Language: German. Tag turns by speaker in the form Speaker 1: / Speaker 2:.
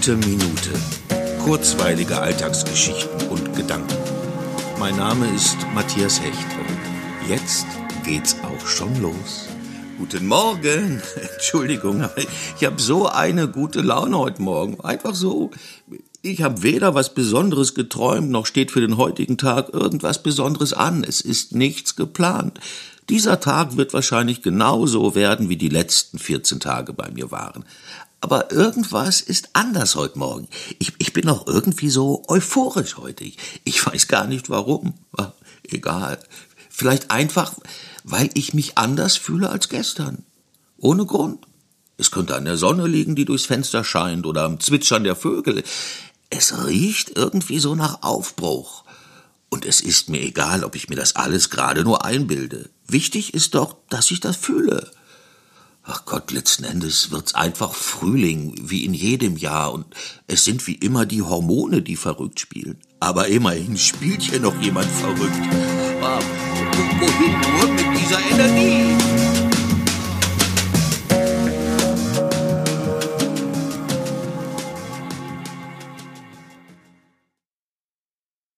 Speaker 1: Gute Minute. Kurzweilige Alltagsgeschichten und Gedanken. Mein Name ist Matthias Hecht und jetzt geht's auch schon los. Guten Morgen. Entschuldigung, ich habe so eine gute Laune heute Morgen. Einfach so. Ich habe weder was Besonderes geträumt, noch steht für den heutigen Tag irgendwas Besonderes an. Es ist nichts geplant. Dieser Tag wird wahrscheinlich genauso werden, wie die letzten 14 Tage bei mir waren. Aber irgendwas ist anders heute Morgen. Ich, ich bin auch irgendwie so euphorisch heute. Ich, ich weiß gar nicht warum. Ach, egal. Vielleicht einfach, weil ich mich anders fühle als gestern. Ohne Grund. Es könnte an der Sonne liegen, die durchs Fenster scheint, oder am Zwitschern der Vögel. Es riecht irgendwie so nach Aufbruch. Es ist mir egal, ob ich mir das alles gerade nur einbilde. Wichtig ist doch, dass ich das fühle. Ach Gott, letzten Endes wird's einfach Frühling, wie in jedem Jahr, und es sind wie immer die Hormone, die verrückt spielen. Aber immerhin spielt hier noch jemand verrückt. wohin nur mit dieser Energie?